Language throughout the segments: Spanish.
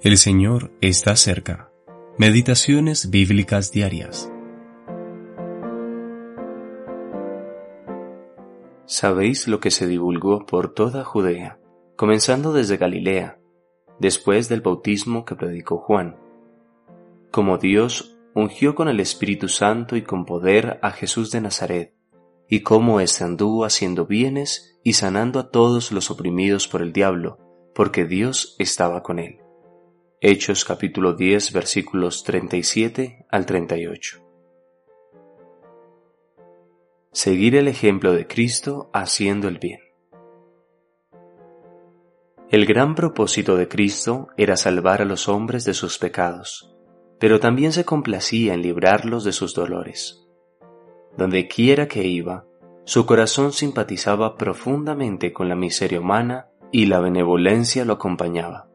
El Señor está cerca. Meditaciones bíblicas diarias. Sabéis lo que se divulgó por toda Judea, comenzando desde Galilea, después del bautismo que predicó Juan. Como Dios ungió con el Espíritu Santo y con poder a Jesús de Nazaret, y cómo éste anduvo haciendo bienes y sanando a todos los oprimidos por el diablo, porque Dios estaba con él Hechos capítulo 10 versículos 37 al 38. Seguir el ejemplo de Cristo haciendo el bien. El gran propósito de Cristo era salvar a los hombres de sus pecados, pero también se complacía en librarlos de sus dolores. Donde quiera que iba, su corazón simpatizaba profundamente con la miseria humana y la benevolencia lo acompañaba.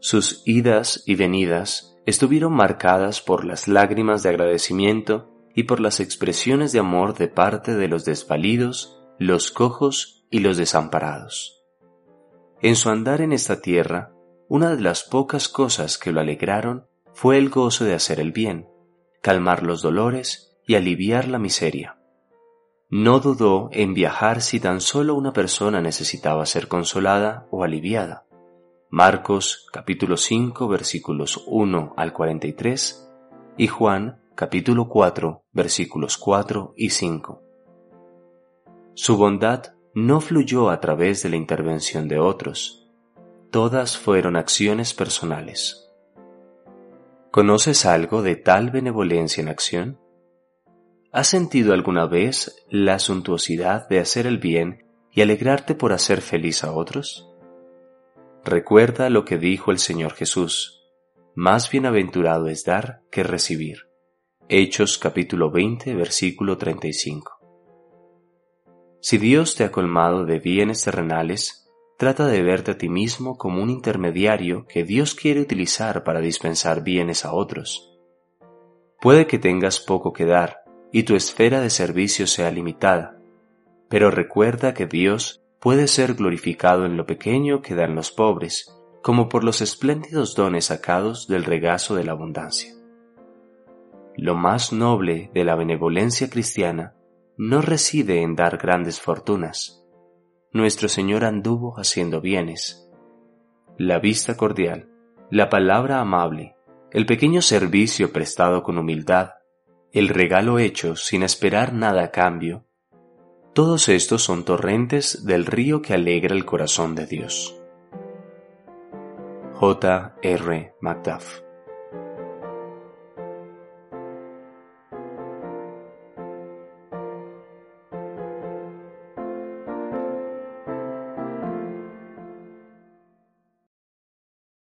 Sus idas y venidas estuvieron marcadas por las lágrimas de agradecimiento y por las expresiones de amor de parte de los desvalidos, los cojos y los desamparados. En su andar en esta tierra, una de las pocas cosas que lo alegraron fue el gozo de hacer el bien, calmar los dolores y aliviar la miseria. No dudó en viajar si tan solo una persona necesitaba ser consolada o aliviada. Marcos capítulo 5 versículos 1 al 43 y Juan capítulo 4 versículos 4 y 5. Su bondad no fluyó a través de la intervención de otros, todas fueron acciones personales. ¿Conoces algo de tal benevolencia en acción? ¿Has sentido alguna vez la suntuosidad de hacer el bien y alegrarte por hacer feliz a otros? Recuerda lo que dijo el Señor Jesús, más bienaventurado es dar que recibir. Hechos capítulo 20 versículo 35. Si Dios te ha colmado de bienes terrenales, trata de verte a ti mismo como un intermediario que Dios quiere utilizar para dispensar bienes a otros. Puede que tengas poco que dar y tu esfera de servicio sea limitada, pero recuerda que Dios puede ser glorificado en lo pequeño que dan los pobres, como por los espléndidos dones sacados del regazo de la abundancia. Lo más noble de la benevolencia cristiana no reside en dar grandes fortunas. Nuestro Señor anduvo haciendo bienes. La vista cordial, la palabra amable, el pequeño servicio prestado con humildad, el regalo hecho sin esperar nada a cambio, todos estos son torrentes del río que alegra el corazón de Dios. J. R. Macduff